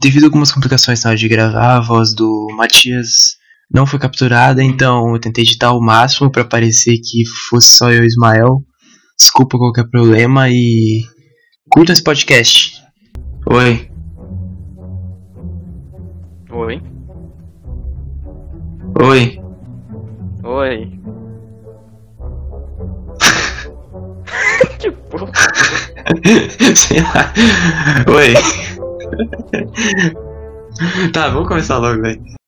devido a algumas complicações na hora de gravar, a voz do Matias não foi capturada, então eu tentei editar o máximo para parecer que fosse só eu e Ismael. Desculpa qualquer problema e curta esse podcast. Oi. Oi. Oi. Oi. que porra. Sei lá. Oi. Tá, vamos começar logo, velho.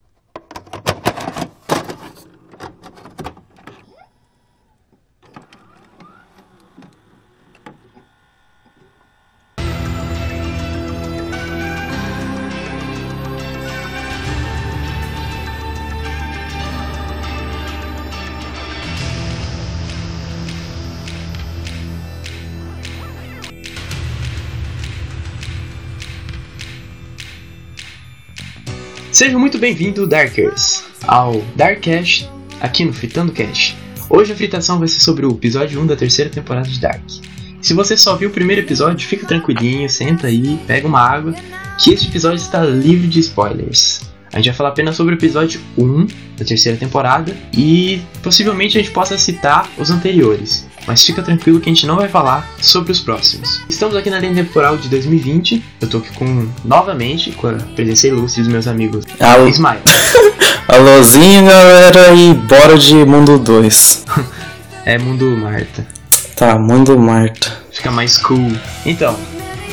Seja muito bem-vindo, Darkers, ao Darkcast aqui no Fritando Cast. Hoje a fritação vai ser sobre o episódio 1 da terceira temporada de Dark. Se você só viu o primeiro episódio, fica tranquilinho, senta aí, pega uma água, que este episódio está livre de spoilers. A gente vai falar apenas sobre o episódio 1 da terceira temporada e possivelmente a gente possa citar os anteriores. Mas fica tranquilo que a gente não vai falar sobre os próximos. Estamos aqui na linha temporal de 2020. Eu tô aqui com novamente com a presença ilustre dos meus amigos Alô. Ismael. Alôzinho galera e bora de Mundo 2. É Mundo Marta. Tá, Mundo Marta. Fica mais cool. Então,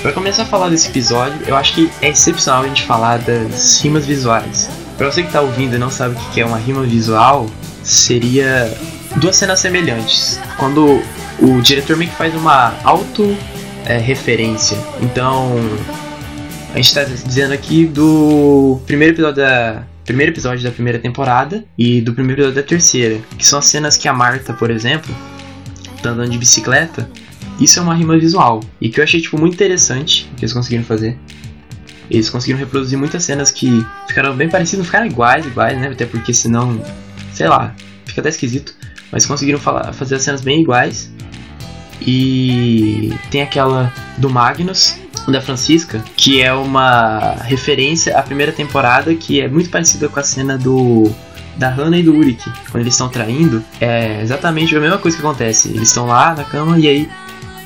para começar a falar desse episódio, eu acho que é excepcional a gente falar das rimas visuais. Pra você que tá ouvindo e não sabe o que é uma rima visual, seria duas cenas semelhantes. Quando o diretor meio que faz uma auto é, referência. Então, a gente tá dizendo aqui do primeiro episódio da primeiro episódio da primeira temporada e do primeiro episódio da terceira, que são as cenas que a Marta, por exemplo, tá andando de bicicleta. Isso é uma rima visual e que eu achei tipo muito interessante que eles conseguiram fazer. Eles conseguiram reproduzir muitas cenas que ficaram bem parecidas, não ficaram iguais, iguais, né? Até porque senão, sei lá, fica até esquisito. Mas conseguiram falar, fazer as cenas bem iguais. E tem aquela do Magnus, da Francisca, que é uma referência à primeira temporada, que é muito parecida com a cena do da Hannah e do Ulrich, quando eles estão traindo, é exatamente a mesma coisa que acontece. Eles estão lá na cama e aí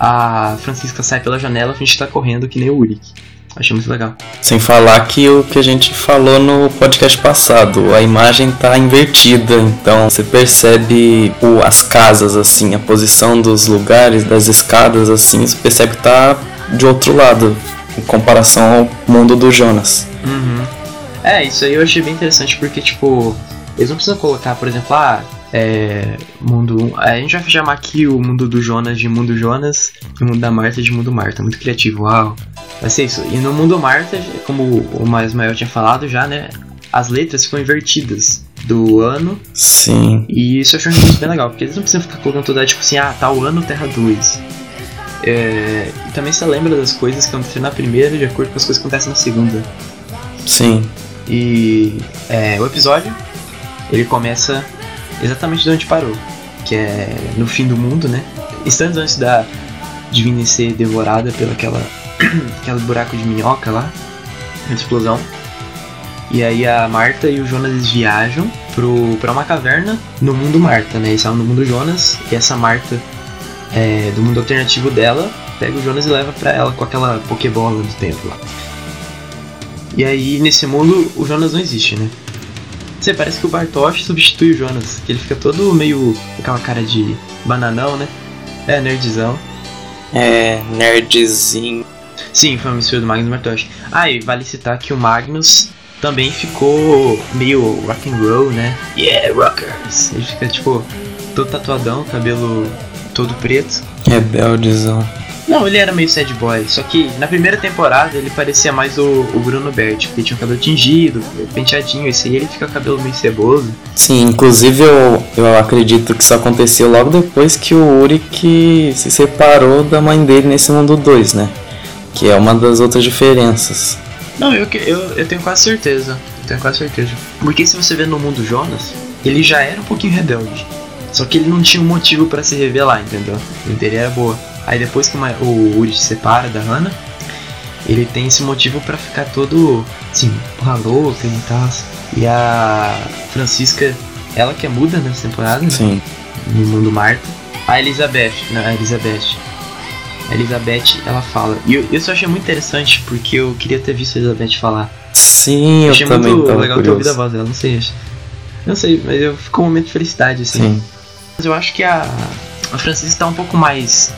a Francisca sai pela janela, a gente tá correndo que nem o Ulrich. Achei muito legal. Sem falar que o que a gente falou no podcast passado, a imagem tá invertida, então você percebe o, as casas assim, a posição dos lugares, das escadas assim, você percebe que tá de outro lado, em comparação ao mundo do Jonas. Uhum. É, isso aí eu achei bem interessante porque, tipo, eles não precisam colocar, por exemplo, ah, é, mundo. A gente vai chamar aqui o mundo do Jonas de mundo Jonas e o mundo da Marta de mundo Marta. Muito criativo, uau. Vai ser isso. E no mundo Marta, como o mais maior tinha falado já, né? As letras ficam invertidas do ano. Sim. E isso eu achei muito bem legal, porque eles não precisam ficar colocando toda tipo assim, ah, tal ano Terra 2. É, e também você lembra das coisas que aconteceram na primeira de acordo com as coisas que acontecem na segunda. Sim. E é, o episódio ele começa exatamente de onde parou, que é no fim do mundo, né? Instantes antes da Divine ser devorada pela aquela, aquele buraco de minhoca lá, a explosão. E aí a Marta e o Jonas viajam pro, pra uma caverna no mundo Marta, né? Eles estavam no mundo Jonas e essa Marta é, do mundo alternativo dela pega o Jonas e leva pra ela com aquela Pokébola do tempo lá. E aí nesse mundo o Jonas não existe, né? Você parece que o Bartosz substitui o Jonas, que ele fica todo meio com aquela cara de bananão, né? É, nerdzão. É, nerdzinho. Sim, foi uma mistura do Magnus e Bartosz. Ah, e vale citar que o Magnus também ficou meio rock and roll, né? Yeah, rockers! Ele fica tipo todo tatuadão, cabelo todo preto. Rebeldezão. Não, ele era meio sad boy, só que na primeira temporada ele parecia mais o, o Bruno Berti, porque tinha o cabelo tingido, penteadinho, esse aí ele fica com o cabelo meio ceboso. Sim, inclusive eu, eu acredito que isso aconteceu logo depois que o Uric se separou da mãe dele nesse mundo 2, né? Que é uma das outras diferenças. Não, eu, eu, eu tenho quase certeza. Eu tenho quase certeza. Porque se você vê no mundo Jonas, ele já era um pouquinho rebelde. Só que ele não tinha um motivo para se revelar, entendeu? A dele era boa. Aí depois que o Uri se separa da Hannah, ele tem esse motivo pra ficar todo, assim, porra louca e tal. E a Francisca, ela que é muda nessa temporada, né? Sim. no mundo Marta. A Elizabeth, não, a Elizabeth. A Elizabeth, ela fala. E eu, eu só achei muito interessante porque eu queria ter visto a Elizabeth falar. Sim, eu achei também muito legal ter ouvido a curioso. voz dela, não sei. Não sei, mas eu ficou um momento de felicidade, assim. Sim. Mas eu acho que a, a Francisca tá um pouco mais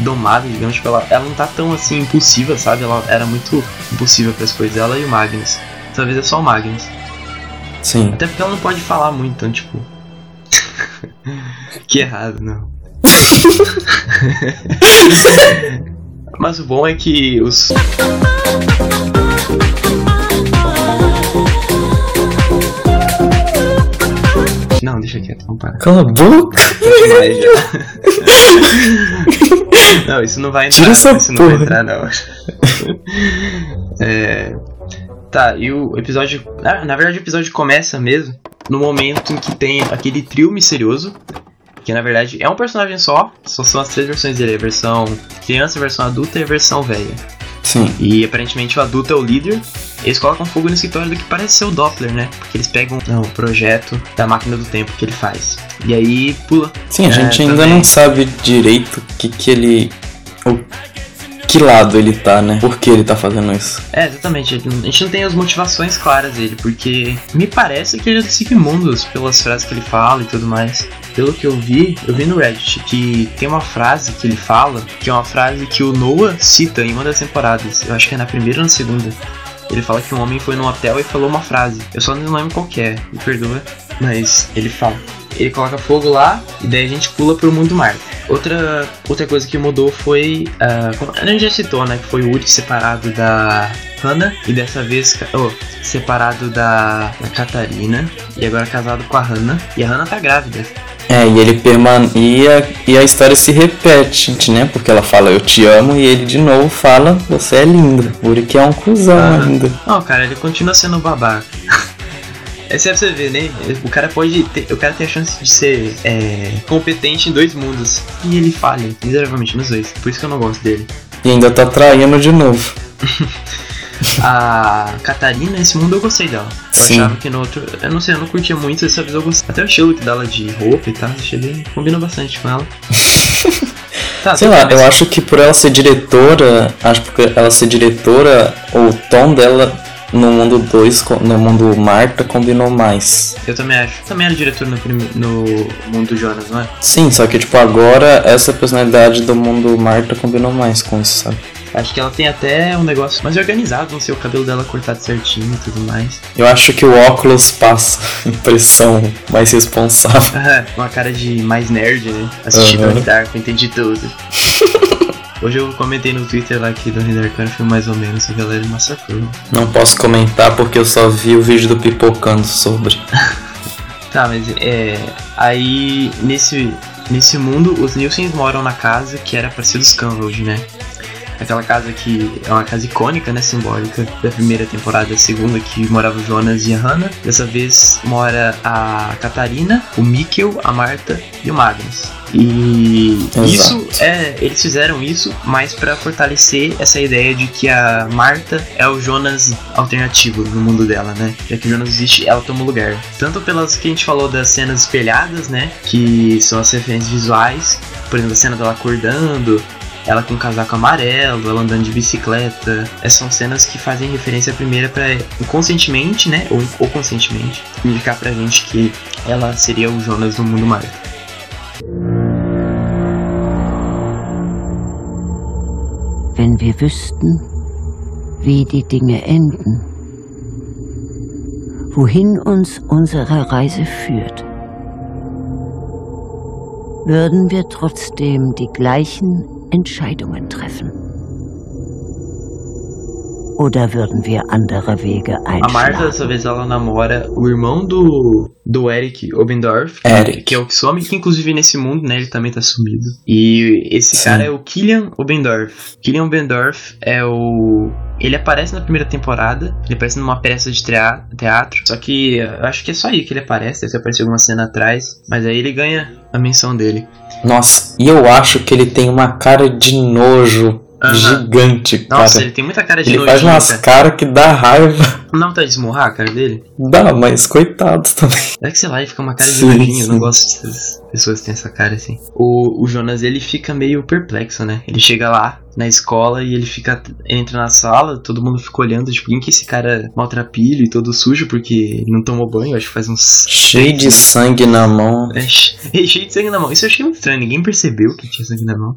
domada, digamos, tipo, ela, ela não tá tão assim impulsiva, sabe? Ela era muito impulsiva para as coisas, ela e o Magnus. Talvez é só o Magnus. Sim. Até porque ela não pode falar muito, então, tipo. que errado, não. Mas o bom é que os. Não, deixa quieto, vamos parar. Cala a boca! Não, isso não vai entrar. Tira essa isso não vai porra. entrar, não. É, Tá, e o episódio. ah, na verdade, o episódio começa mesmo no momento em que tem aquele trio misterioso. Que na verdade é um personagem só, só são as três versões dele: a versão criança, a versão adulta e a versão velha. Sim. E aparentemente o adulto é o líder. Eles colocam fogo no escritório do que parece ser o Doppler, né? Porque eles pegam não, o projeto da máquina do tempo que ele faz. E aí pula. Sim, a É, gente ainda também. não sabe direito o que que ele. O que lado ele tá, né? Por que ele tá fazendo isso? É, exatamente. A gente não tem as motivações claras dele, porque me parece que ele é do Sigmundos, pelas frases que ele fala e tudo mais. Pelo que eu vi, eu vi no Reddit que tem uma frase que ele fala, que é uma frase que o Noah cita em uma das temporadas. Eu acho que é na primeira ou na segunda. Ele fala que um homem foi num hotel e falou uma frase. Eu só não lembro qual é, me perdoa. Mas ele fala. Ele coloca fogo lá e daí a gente pula pro mundo Marte. Outra, outra coisa que mudou foi. como a gente já citou, né? Que foi o Uri separado da Hannah e dessa vez oh, separado da, da Catarina e agora casado com a Hannah. E a Hannah tá grávida. É, e ele permane e a, e a história se repete, né? Porque ela fala eu te amo e ele de novo fala você é linda. O Uri que é um cuzão Ah. ainda. Não, cara, ele continua sendo babaca. Essa é pra você ver, né? O cara pode ter, o cara tem a chance de ser é, competente em dois mundos. E ele falha miseravelmente nos dois. Por isso que eu não gosto dele. E ainda tá traindo de novo. A Catarina, nesse mundo eu gostei dela. Eu Sim. achava que no outro. Eu não sei, eu não curtia muito, dessa vez eu gostei. Até o estilo que dela de roupa e tal, achei bem. Combina bastante com ela. tá, Sei lá, eu acho que por ela ser diretora, acho que ela ser diretora, o tom dela no mundo 2, no mundo Marta, combinou mais. Eu também acho. Também era diretor no, prime... no mundo Jonas, não é? Sim, só que tipo, agora essa personalidade do mundo Marta combinou mais com isso, sabe? Acho que ela tem até um negócio mais organizado, não sei, o cabelo dela cortado certinho e tudo mais. Eu acho que o óculos passa impressão mais responsável. Uma cara de mais nerd, né? Assistindo. Donnie Darko, entendi tudo. Hoje eu comentei no Twitter lá que Donnie Darko era um filme mais ou menos, a galera massacrou. Não posso comentar porque eu só vi o vídeo do Pipocando sobre. Tá, mas é. Aí nesse, nesse mundo os Nielsen moram na casa que era pra ser dos Canrold, né? Aquela casa que é uma casa icônica, né? Simbólica da primeira temporada, da segunda, que morava o Jonas e a Hannah. Dessa vez mora a Catarina, o Mikkel, a Marta e o Magnus. E Exato. isso é. Eles fizeram isso mais pra fortalecer essa ideia de que a Marta é o Jonas alternativo no mundo dela, né? Já que o Jonas existe, ela toma lugar. Tanto pelas que a gente falou das cenas espelhadas, né? Que são as referências visuais. Por exemplo, a cena dela acordando, ela com um casaco amarelo, ela andando de bicicleta. Essas são cenas que fazem referência primeira pra inconscientemente, né? Ou, ou conscientemente, indicar pra gente que ela seria o Jonas do mundo Marta. wenn wir wüssten, wie die Dinge enden, wohin uns unsere Reise führt, würden wir trotzdem die gleichen Entscheidungen treffen? Oder würden wir andere Wege A Marta, einschlagen? dessa vez, ela namora o irmão do, do Eric Obendorf, Eric. que é o que some, que inclusive nesse mundo, né, ele também tá sumido. E esse Sim. cara é o Killian Obendorf. Killian Obendorf é o. Ele aparece na primeira temporada, ele aparece numa peça de teatro, só que eu acho que é só aí que ele aparece, deve ter aparecido alguma cena atrás, mas aí ele ganha a menção dele. Nossa, e eu acho que ele tem uma cara de nojo Aham. Gigante, cara. Nossa, ele tem muita cara de Ele faz umas cara. caras que dá raiva. Não tá de esmurrar a cara dele? Dá, mas coitado também. É que sei lá, ele fica uma cara de Sim, nojinho. Eu não gosto dessas pessoas que têm essa cara assim. O, o Jonas, ele fica meio perplexo, né? Ele chega lá na escola e ele fica. Entra na sala, todo mundo fica olhando, tipo, quem que esse cara maltrapilho e todo sujo porque não tomou banho? Acho que faz uns. Cheio de sangue na mão. É, che- cheio de sangue na mão. Isso eu achei muito estranho, ninguém percebeu que tinha sangue na mão.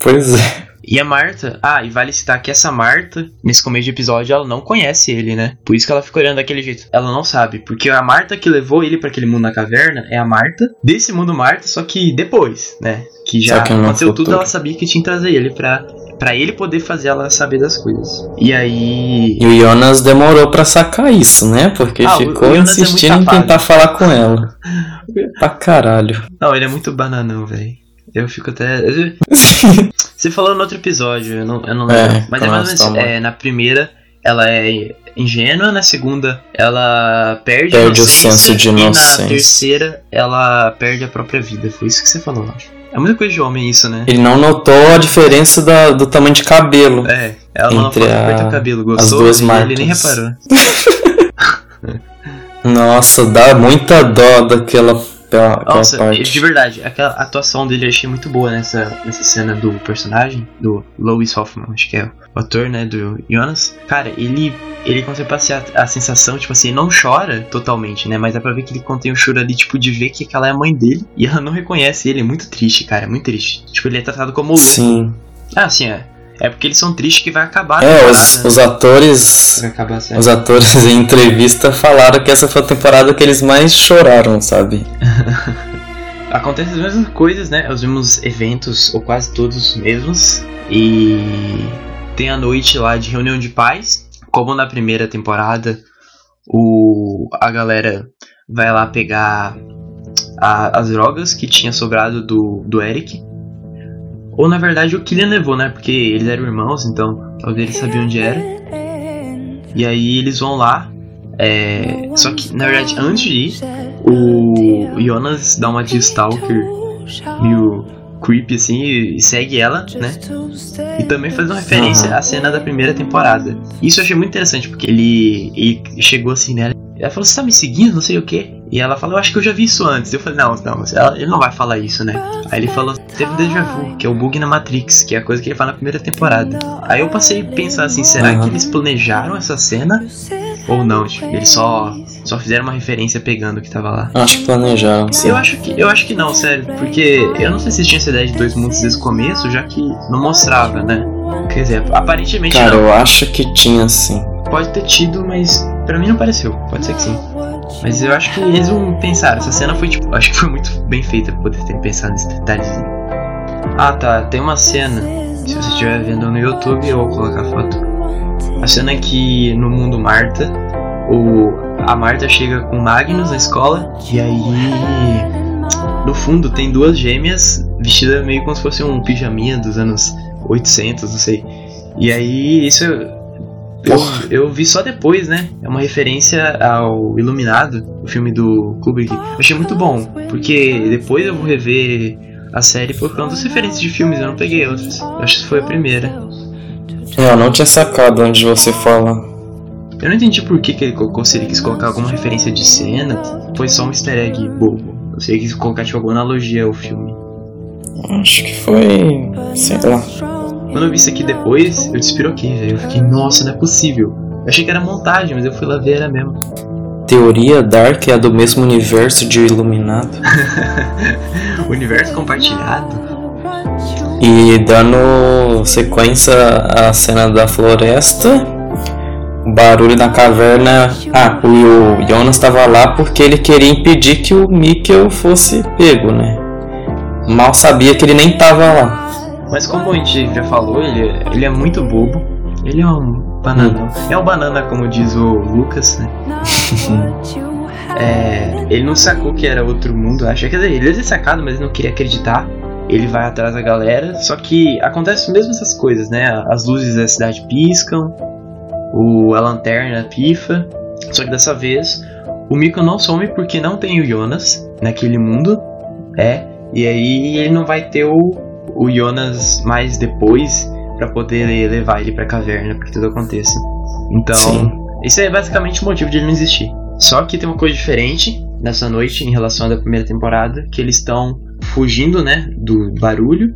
Pois é. E a Marta, ah, e vale citar que essa Marta, nesse começo de episódio, ela não conhece ele, né? Por isso que ela fica olhando daquele jeito. Ela não sabe, porque a Marta que levou ele pra aquele mundo na caverna é a Marta desse mundo Marta, só que depois, né? Que já que no aconteceu tudo, ela sabia que tinha que trazer ele pra, pra ele poder fazer ela saber das coisas. E aí. E o Jonas demorou pra sacar isso, né? Porque Ah, ficou é insistindo em safado. tentar falar com ela. pra caralho. Não, ele é muito bananão, velho. Eu fico até. Você falou no outro episódio, eu não, eu não É, lembro. Mas é quando mais ou menos. tomam- É, na primeira, ela é ingênua, na segunda, ela perde, Perde a o senso de E inocência. na terceira, ela perde a própria vida. Foi isso que você falou, eu acho. É muita coisa de homem isso, né? Ele não notou a diferença da- do tamanho de cabelo. É, ela não Entre foto a- o cabelo, gostou duas e ele nem marcas. reparou. Nossa, dá muita dó daquela, daquela Nossa, parte. de verdade, aquela atuação dele eu achei muito boa nessa, nessa cena do personagem, do Lois Hoffman, acho que é o ator, né, do Jonas. Cara, ele, ele consegue passar a, a sensação, tipo assim, não chora totalmente, né, mas dá pra ver que ele contém o choro ali, tipo, de ver que aquela é a mãe dele e ela não reconhece ele. É muito triste, cara, é muito triste. Tipo, ele é tratado como louco. Sim. Ah, sim, é. É porque eles são tristes que vai acabar a É, os, né? os atores. Os atores em entrevista falaram que essa foi a temporada que eles mais choraram, sabe? Acontecem as mesmas coisas, né? Os mesmos eventos, ou quase todos os mesmos. E tem a noite lá de reunião de pais. Como na primeira temporada, o a galera vai lá pegar a- as drogas que tinha sobrado do, do Eric. Ou na verdade o Killian levou, né? Porque eles eram irmãos, então talvez eles sabiam onde era. E aí eles vão lá. é, Só que, na verdade, antes de ir, o Jonas dá uma de Stalker meio creepy assim e segue ela, né? E também faz uma referência à cena da primeira temporada. Isso eu achei muito interessante, porque ele, ele chegou assim nela. Ela falou, você tá me seguindo, não sei o que. E ela falou, eu acho que eu já vi isso antes. Eu falei, não, não, ela- ele não vai falar isso, né? Aí ele falou, teve déjà vu, que é o bug na Matrix, que é a coisa que ele fala na primeira temporada. Aí eu passei a pensar assim, será Aham. que eles planejaram essa cena? Ou não, tipo, eles só, só fizeram uma referência pegando o que tava lá. Acho que planejaram, sim. Eu acho que eu acho que não, sério, porque eu não sei se tinha essa ideia de dois mundos desde o começo, já que não mostrava, né? Quer dizer, aparentemente Cara, não. eu acho que tinha sim. Pode ter tido, mas pra mim não pareceu. Pode ser que sim. Mas eu acho que eles não pensaram. Essa cena foi tipo, acho que foi muito bem feita pra poder ter pensado nesse detalhezinho. Ah, tá. Tem uma cena. Se você estiver vendo no YouTube, eu vou colocar a foto. A cena é que no mundo Marta, o a Marta chega com Magnus na escola e aí no fundo tem duas gêmeas vestidas meio como se fosse um pijaminha dos anos 800, não sei. E aí isso eu, eu, Porra. eu vi só depois, né? É uma referência ao Iluminado, o filme do Kubrick. Eu achei muito bom, porque depois eu vou rever a série por causa das referências de filmes, eu não peguei outras. Eu acho que foi a primeira. É, Eu não tinha sacado onde você fala. Eu não entendi por que, que ele colocou, se ele quis colocar alguma referência de cena, foi só um easter egg bobo. Eu sei que quis colocar tipo, alguma analogia ao filme. Acho que foi. sei lá. Quando eu vi isso aqui depois, eu despiroquei, velho. Eu fiquei, nossa, não é possível. Eu achei que era montagem, mas eu fui lá ver, era mesmo. Teoria Dark é do mesmo universo de Iluminado. Universo compartilhado. E dando sequência à cena da floresta, o barulho na caverna. Ah, o Jonas estava lá porque ele queria impedir que o Mikkel fosse pego, né? Mal sabia que ele nem tava lá. Mas como a gente já falou, ele, ele é muito bobo. Ele é um bananão. É um banana, como diz o Lucas, né? É, ele não sacou que era outro mundo, acha. Quer dizer, ele é sacado, mas ele não queria acreditar. Ele vai atrás da galera, só que acontece mesmo essas coisas, né? As luzes da cidade piscam, o, a lanterna pifa. Só que dessa vez o Miko não some porque não tem o Jonas naquele mundo. É, e aí ele não vai ter o, o Jonas mais depois, Pra poder levar ele pra caverna, pra que tudo aconteça. Então, Sim. esse é basicamente o motivo de ele não existir. Só que tem uma coisa diferente nessa noite em relação à da primeira temporada, que eles estão fugindo, né, do barulho.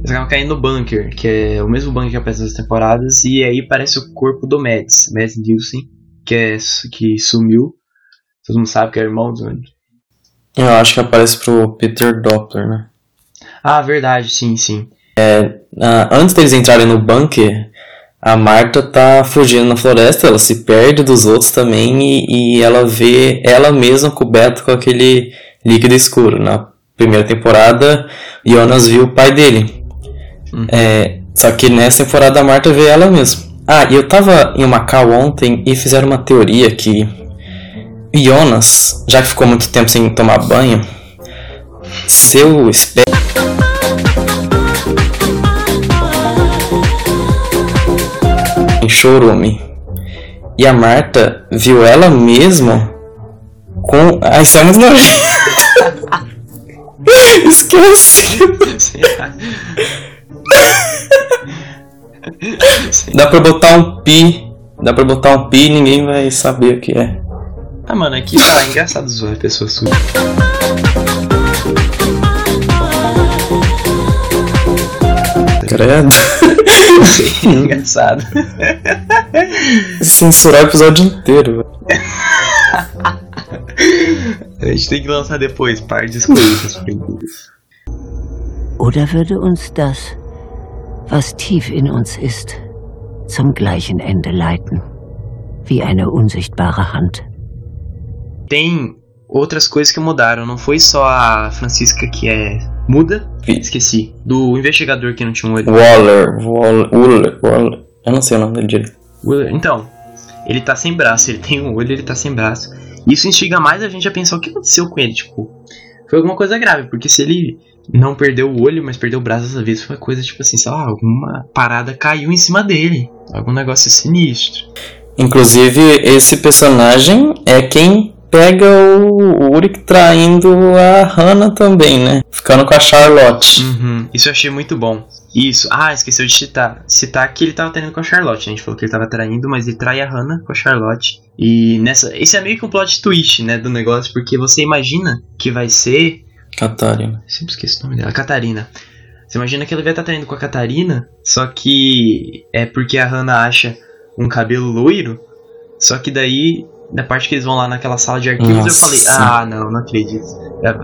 Eles acabam caindo no bunker, que é o mesmo bunker que aparece nas temporadas, e aí parece o corpo do Mads, Mads Nielsen, que é que sumiu. Todo mundo sabe que é irmão do Eu acho que aparece pro Peter Doppler, né? Ah, verdade, sim, sim. Ah, antes deles entrarem no bunker, a Marta tá fugindo na floresta, ela se perde dos outros também e, e ela vê ela mesma coberta com aquele líquido escuro. Na primeira temporada, Jonas viu o pai dele. Uhum. É, só que nessa temporada a Marta vê ela mesma. Ah, e eu tava em Macau ontem e fizeram uma teoria que Jonas, já que ficou muito tempo sem tomar banho, seu espé em chorume. E a Marta viu ela mesma com. Ah, isso é muito. Esqueci. Dá pra botar um pi. Dá pra botar um pi e ninguém vai saber o que é. ah, mano, aqui tá engraçado zoar pessoas sujas. Credo. engraçado. Censurar o episódio inteiro. velho. A gente tem que lançar depois, par de coisas. Oder würde uns das, was tief in uns ist, zum gleichen Ende leiten, wie eine unsichtbare Hand? Tem outras coisas que mudaram. Não foi só a Francisca que é muda. Esqueci. Do investigador que não tinha um olho. Waller, Waller, Waller, Waller. Eu não sei o nome dele direito. Então, ele tá sem braço. Ele tem um olho, ele tá sem braço. Isso instiga mais a gente a pensar o que aconteceu com ele. Tipo, foi alguma coisa grave. Porque se ele não perdeu o olho, mas perdeu o braço dessa vez, foi uma coisa tipo assim, sei lá, alguma parada caiu em cima dele. Algum negócio sinistro. Inclusive, esse personagem é quem pega o Uric traindo a Hannah também, né? Ficando com a Charlotte. Uhum, isso eu achei muito bom. Isso. Ah, esqueceu de citar. Citar que ele tava traindo com a Charlotte. né? A gente falou que ele tava traindo, mas ele trai a Hannah com a Charlotte. E nessa. Esse é meio que um plot twist, né? Do negócio, porque você imagina que vai ser. Catarina. Eu sempre esqueço o nome dela. Catarina. Você imagina que ele vai estar traindo com a Catarina, só que é porque a Hannah acha um cabelo loiro. Só que daí, na parte que eles vão lá naquela sala de arquivos, eu falei, Nossa. ah, não, não acredito.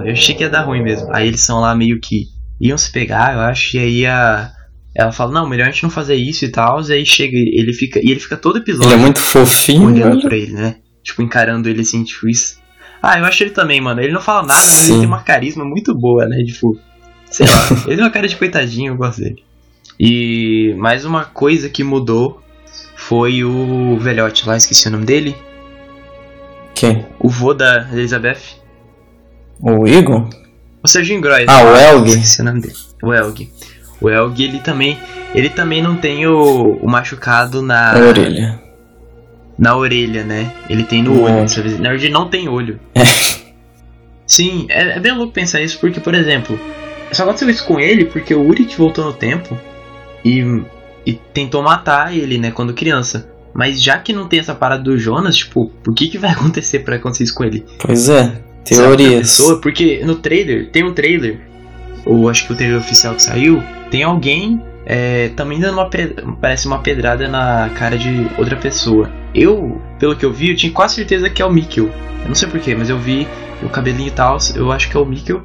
Eu achei que ia dar ruim mesmo. Aí eles são lá meio que iam se pegar, eu acho, e aí a. Ela fala, não, melhor a gente não fazer isso e tal. E aí chega, ele fica. E ele fica todo episódio Ele é muito fofinho. olhando velho. pra ele, né? Tipo, encarando ele assim, tipo, isso. Ah, eu acho ele também, mano. Ele não fala nada, mas Sim. ele tem uma carisma muito boa, né? Tipo, sei lá. ele tem uma cara de coitadinho, eu gosto dele. E mais uma coisa que mudou foi o velhote lá, esqueci o nome dele. O vô da Elizabeth. O Igor? O Serginho Gross. Ah, o Elg. Esqueci o nome dele. O Elg. O Elg, ele também. Ele também não tem o, o machucado na. A orelha. na orelha, né? Ele tem no No olho. Na verdade, não tem olho. Sim, é, é bem louco pensar isso, porque, por exemplo, só aconteceu isso com ele porque o Uric voltou no tempo e, e tentou matar ele, né, quando criança. Mas já que não tem essa parada do Jonas, tipo, o que, que vai acontecer pra acontecer isso com ele? Pois é. Teorias. pessoa? Porque no trailer, tem um trailer, ou acho que o trailer oficial que saiu, tem alguém é, também dando uma parece uma pedrada na cara de outra pessoa. Eu, pelo que eu vi, eu tinha quase certeza que é o Mikkel. Eu não sei porquê, mas eu vi o cabelinho e tal, eu acho que é o Mikkel.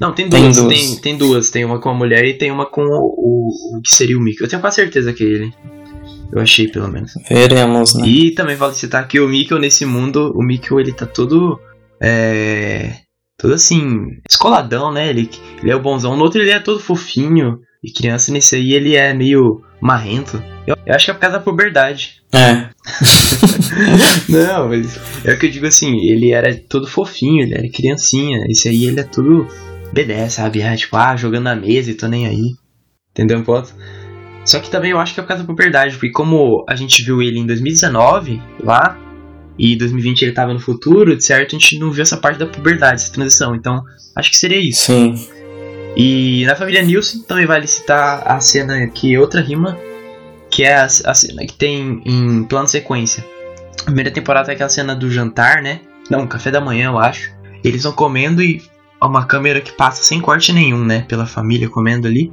Não, tem Tem duas, duas. tem, tem duas. Tem uma com a mulher e tem uma com o, o, o que seria o Mikkel. Eu tenho quase certeza que é ele. Eu achei, pelo menos. Veremos, né? E também vale citar que o Mikkel nesse mundo, o Mikkel ele tá todo. É. Todo assim. Escoladão, né? Ele, ele é o bonzão. No outro ele é todo fofinho e criança. Nesse aí ele é meio marrento. Eu, eu acho que é por causa da puberdade. É. Não, mas é o que eu digo assim. Ele era todo fofinho, ele era criancinha. Esse aí ele é tudo B10, sabe? Ah, tipo, ah, jogando na mesa e tô nem aí. Entendeu ponto? Só que também eu acho que é por causa da puberdade, porque como a gente viu ele em 2019, lá, e 2020 ele tava no futuro, de certo, a gente não viu essa parte da puberdade, essa transição. Então, acho que seria isso. Sim. E na família Nilson também vale citar a cena que outra rima, que é a, a cena que tem em plano sequência. A primeira temporada é aquela cena do jantar, né? Não, café da manhã, eu acho. Eles vão comendo e há uma câmera que passa sem corte nenhum, né? Pela família comendo ali.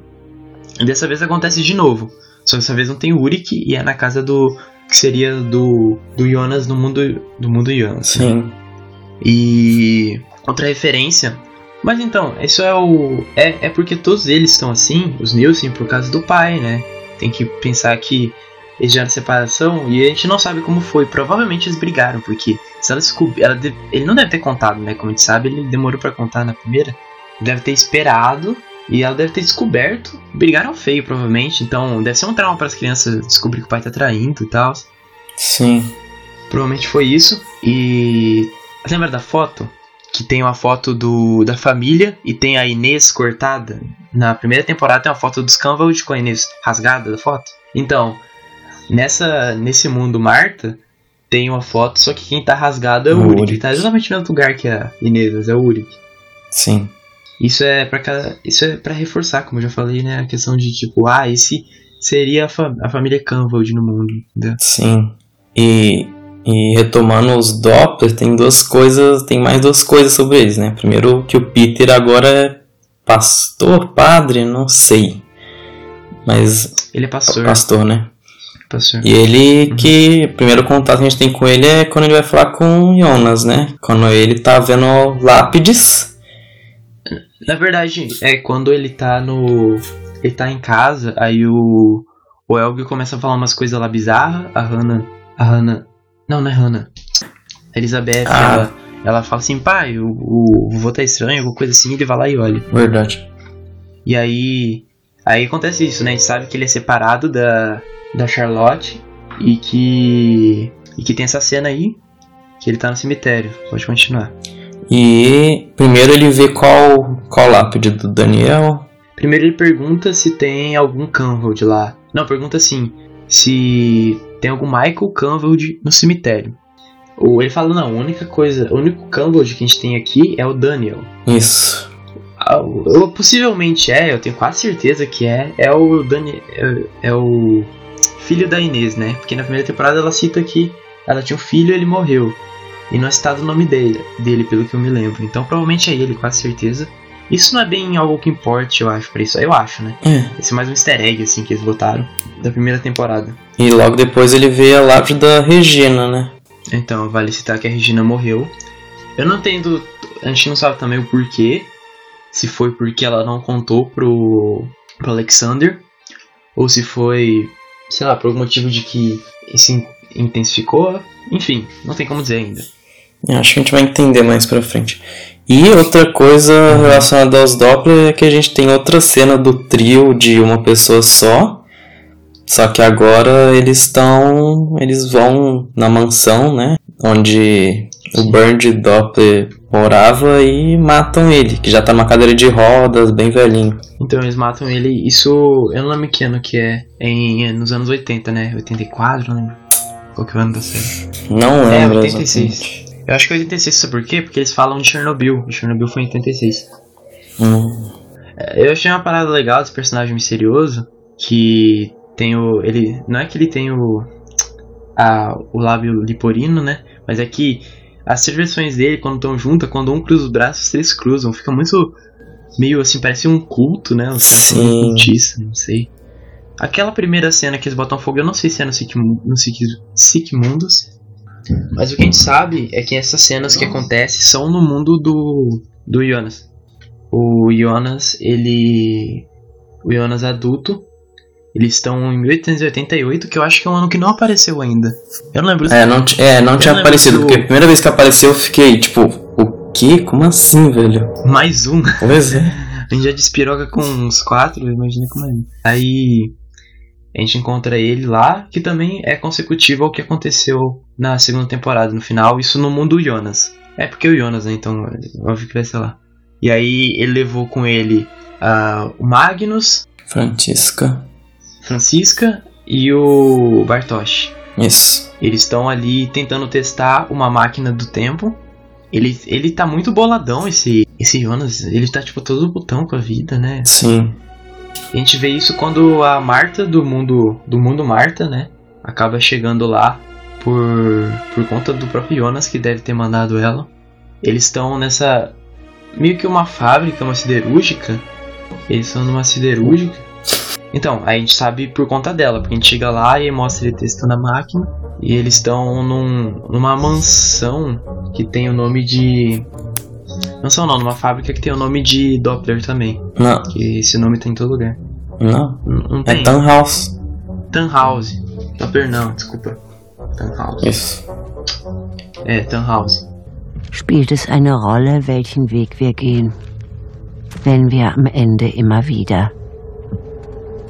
E dessa vez acontece de novo. Só que dessa vez não tem Urik e é na casa do. que seria do. do Jonas no mundo. do mundo Jonas. Sim. E outra referência. Mas então, isso é o. É, é porque todos eles estão assim, os Nielsen, por causa do pai, né? Tem que pensar que eles já separação e a gente não sabe como foi. Provavelmente eles brigaram, porque se ela descobrir. Ela de, ele não deve ter contado, né? Como a gente sabe, ele demorou para contar na primeira. Deve ter esperado e ela deve ter descoberto. Brigaram feio, provavelmente. Então deve ser um trauma para as crianças descobrir que o pai tá traindo e tal. Sim. Provavelmente foi isso. E. Lembra da foto? Que tem uma foto do, da família e tem a Inês cortada. Na primeira temporada tem uma foto dos Canvald com a Inês rasgada da foto. Então, nessa nesse mundo Marta, tem uma foto, só que quem tá rasgado é o, O Uric. Uric. Tá exatamente no mesmo lugar que a Inês, é o Uric. Sim. Isso é para cada, isso é para reforçar, como eu já falei, né, a questão de tipo, ah, esse seria a, fa- a família Canvald no mundo, entendeu? Sim. E, e retomando os Doppler, tem duas coisas, tem mais duas coisas sobre eles, né? Primeiro que o Peter agora é pastor, padre, não sei. Mas Ele é pastor, pastor, né? pastor. E ele que o primeiro contato que a gente tem com ele é quando ele vai falar com o Jonas, né? Quando ele tá vendo lápides. Na verdade, é quando ele tá no. Ele tá em casa, aí o. O Elg começa a falar umas coisas lá bizarras. A Hannah. A Hannah. Não, não é Hannah. A Elizabeth, Ah. ela, ela fala assim, pai, o, o vovô tá estranho, alguma coisa assim, ele vai lá e olha. Verdade. E aí. Aí acontece isso, né? A gente sabe que ele é separado da, da Charlotte e que. E que tem essa cena aí. Que ele tá no cemitério. Pode continuar. E primeiro ele vê qual, qual lápide do Daniel. Primeiro ele pergunta se tem algum Canvald lá. Não, pergunta assim, se tem algum Michael Canvald no cemitério. Ou ele fala, não, a única coisa, o único Canvald que a gente tem aqui é o Daniel. Isso. Ah, possivelmente é, eu tenho quase certeza que é, é o Dani, é, é o filho da Inês, né? Porque na primeira temporada ela cita que ela tinha um filho e ele morreu. E não é citado o nome dele, dele, pelo que eu me lembro. Então provavelmente é ele, quase certeza. Isso não é bem algo que importe, eu acho, pra isso. Eu acho, né? É. Esse é mais um easter egg, assim, que eles botaram da primeira temporada. E logo depois ele vê a lápide da Regina, né? Então, vale citar que a Regina morreu. Eu não entendo. A gente não sabe também o porquê. Se foi porque ela não contou pro, pro Alexander. Ou se foi, sei lá, por algum motivo de que se intensificou. Enfim, não tem como dizer ainda. Eu Acho que a gente vai entender mais pra frente. E outra coisa relacionada aos Doppler é que a gente tem outra cena do trio de uma pessoa só. Só que agora eles estão. Eles vão na mansão, né? Onde o Bernd Doppler morava e matam ele, que já tá numa cadeira de rodas, bem velhinho. Então eles matam ele. Isso. Eu não lembro que ano que é. É, em, é nos anos 80, né? 84, não lembro. Qual que é o ano da série? Não É, lembro 86. exatamente. Eu acho que é 86, sabe por quê? Porque eles falam de Chernobyl. E Chernobyl foi em 86. Hum, Eu achei uma parada legal desse personagem misterioso. Que tem o. Ele. Não é que ele tem o. A, o lábio liporino, né? Mas é que as versões dele, quando estão juntas, quando um cruza os braços, os três cruzam. Fica muito. Meio assim, parece um culto, né? Os caras são meio Sim. cultistas, não sei. Aquela primeira cena que eles botam fogo, eu não sei se é no Sick, no Mundos. Mas o que a gente sabe é que essas cenas que acontecem são no mundo do, do Jonas. O Jonas, ele. O Jonas adulto. Eles estão em 1888, que eu acho que é um ano que não apareceu ainda. Eu não lembro. É, não, é, não tinha lembro aparecido, do- porque a primeira vez que apareceu eu fiquei tipo, o quê? Como assim, velho? Mais um. Pois é. A gente já despiroga com uns quatro, imagina como é. Aí a gente encontra ele lá, que também é consecutivo ao que aconteceu na segunda temporada, no final, isso no mundo Jonas. É porque o Jonas, né? Então, óbvio que vai ser lá. E aí ele levou com ele ah, o Magnus, Francisca. Francisca e o Bartosz. Isso. Eles estão ali tentando testar uma máquina do tempo Ele, ele tá muito boladão, esse, esse Jonas. Ele tá, tipo, todo botão com a vida, né? Sim. A gente vê isso quando a Marta do mundo do mundo Marta, né, acaba chegando lá por por conta do próprio Jonas que deve ter mandado ela. Eles estão nessa meio que uma fábrica, uma siderúrgica. Eles estão numa siderúrgica. Então, a gente sabe por conta dela, porque a gente chega lá e mostra ele testando a máquina. E eles estão num, numa mansão que tem o nome de. Mansão não, numa fábrica que tem o nome de Doppler também. Não, Que esse nome tá em todo lugar. não. Não, não É tem. Tannhaus. Tannhause. Doppler não, desculpa. Tannhause. Isso. É, Tannhause. Spielt es eine Rolle, welchen Weg wir gehen, wenn wir am Ende immer wieder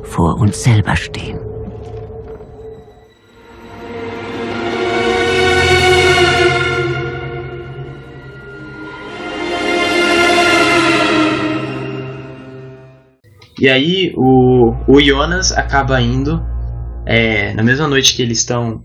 vor uns selber stehen? E aí o, o Jonas acaba indo é, na mesma noite que eles estão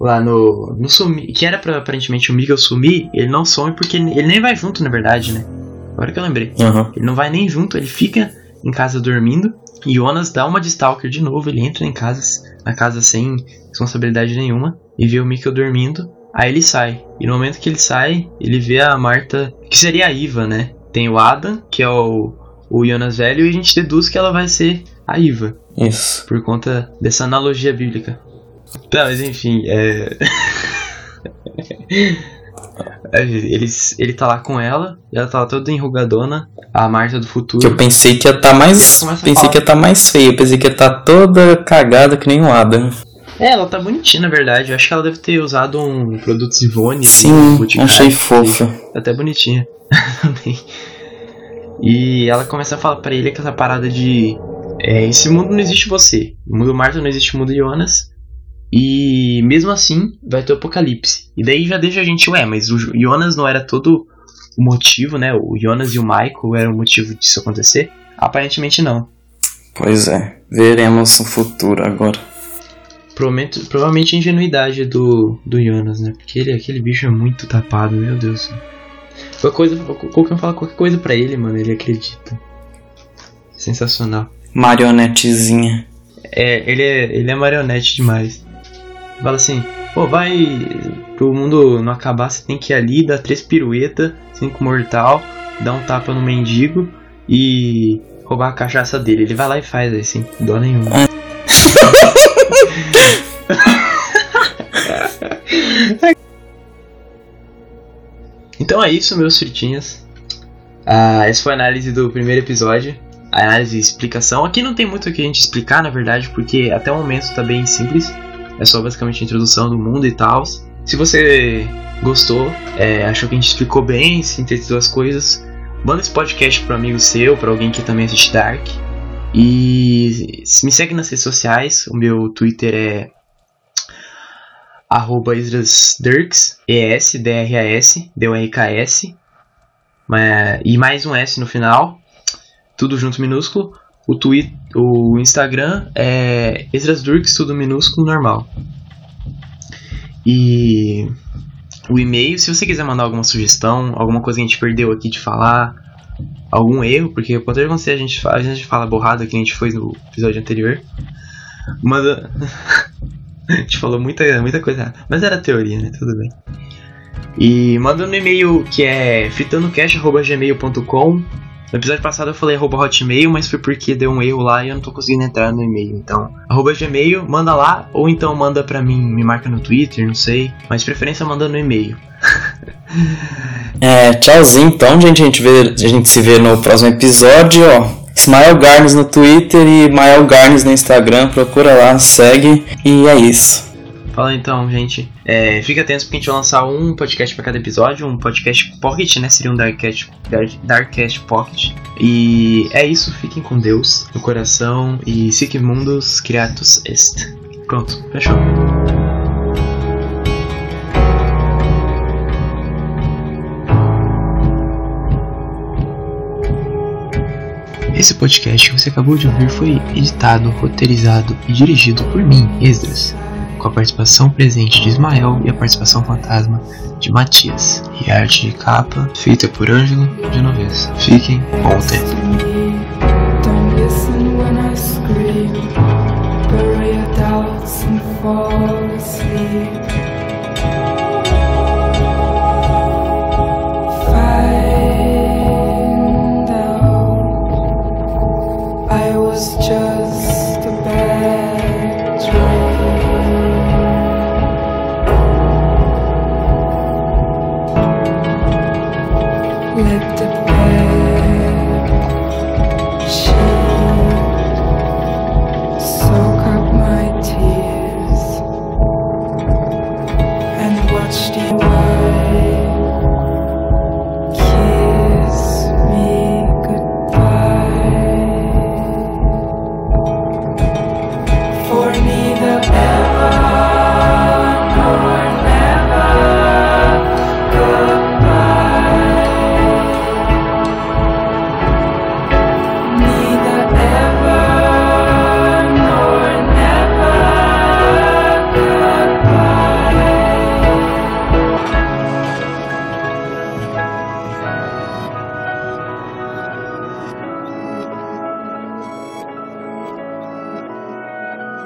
lá no, no sumi, que era pra aparentemente o Miguel sumir, ele não some porque ele nem vai junto, na verdade, né? Agora que eu lembrei. Aham. Ele não vai nem junto, ele fica em casa dormindo. E Jonas dá uma de Stalker de novo, ele entra em casa, na casa sem responsabilidade nenhuma e vê o Mikkel dormindo. Aí ele sai. E no momento que ele sai, ele vê a Marta, que seria a Iva, né? Tem o Adam, que é o, o Jonas velho, e a gente deduz que ela vai ser a Iva, Isso. por conta dessa analogia bíblica. Tá, mas enfim, é. É, Eles, ele tá lá com ela, e ela tá lá toda enrugadona, a Marta do futuro. Que eu pensei que ia estar mais. Pensei falar. que ia estar mais feia. Pensei que ia estar toda cagada que nem o Adam. É, ela tá bonitinha, na verdade. Eu acho que ela deve ter usado um produto Zivone. Sim, Boticário. achei fofa. Tá Até bonitinha. Também. E ela começa a falar pra ele que essa parada de. É, esse mundo não existe você. O mundo Marta não existe o mundo Jonas. E mesmo assim, vai ter o apocalipse. E daí já deixa a gente, ué, mas o Jonas não era todo o motivo, né? O Jonas e o Michael eram o motivo disso acontecer? Aparentemente não. Pois é, veremos no futuro agora. Provavelmente, provavelmente a ingenuidade do, do Jonas, né? Porque ele, aquele bicho é muito tapado, meu Deus. Qualquer coisa, qualquer um fala qualquer coisa pra ele, mano, ele acredita. Sensacional. Marionetezinha. É, ele é, ele é marionete demais. Fala assim, pô, vai pro mundo não acabar, você tem que ir ali, dar três piruetas, cinco mortal, dar um tapa no mendigo e roubar a cachaça dele. Ele vai lá e faz assim, dó nenhuma. Então é isso, meus fritinhas. Ah, essa foi a análise do primeiro episódio. A análise e explicação. Aqui não tem muito o que a gente explicar, na verdade, porque até o momento tá bem simples. É só basicamente a introdução do mundo e tal. Se você gostou, é, achou que a gente explicou bem, sintetizou as coisas, manda esse podcast pro amigo seu, pra alguém que também assiste Dark. E me segue nas redes sociais. O meu Twitter é arroba IsdrasDirks, E-S-D-R-A-S, D-U-R-K-S, mas- e mais um S no final, tudo junto minúsculo. O, twi o Instagram é IsdrasDirks, tudo minúsculo, normal. E o e-mail, se você quiser mandar alguma sugestão, alguma coisa que a gente perdeu aqui de falar, algum erro, porque pode acontecer a gente a gente fala borrado que a gente foi no episódio anterior. Manda. a gente falou muita, muita coisa. Mas era teoria, né? Tudo bem. E manda no e-mail que é fitandocast.gmail.com. No episódio passado eu falei arroba hotmail, mas foi porque deu um erro lá e eu não tô conseguindo entrar no e-mail. Então, arroba gmail, manda lá, ou então manda pra mim, me marca no Twitter, não sei. Mas preferência manda no e-mail. É, tchauzinho então, gente. A gente, vê, a gente se vê no próximo episódio, ó. Ismael Garnes no Twitter e Mael Garnes no Instagram. Procura lá, segue. E é isso. Fala então, gente. É, fica atento porque a gente vai lançar um podcast pra cada episódio, um podcast pocket, né? Seria um Darkcast, Dark- Darkcast Pocket. E é isso, fiquem com Deus no coração e sic mundos creatus est. Pronto, fechou. Esse podcast que você acabou de ouvir foi editado, roteirizado e dirigido por mim, Esdras com a participação presente de Ismael e a participação fantasma de Matias, e a arte de capa feita por Ângelo Genovese. Fiquem com o tempo.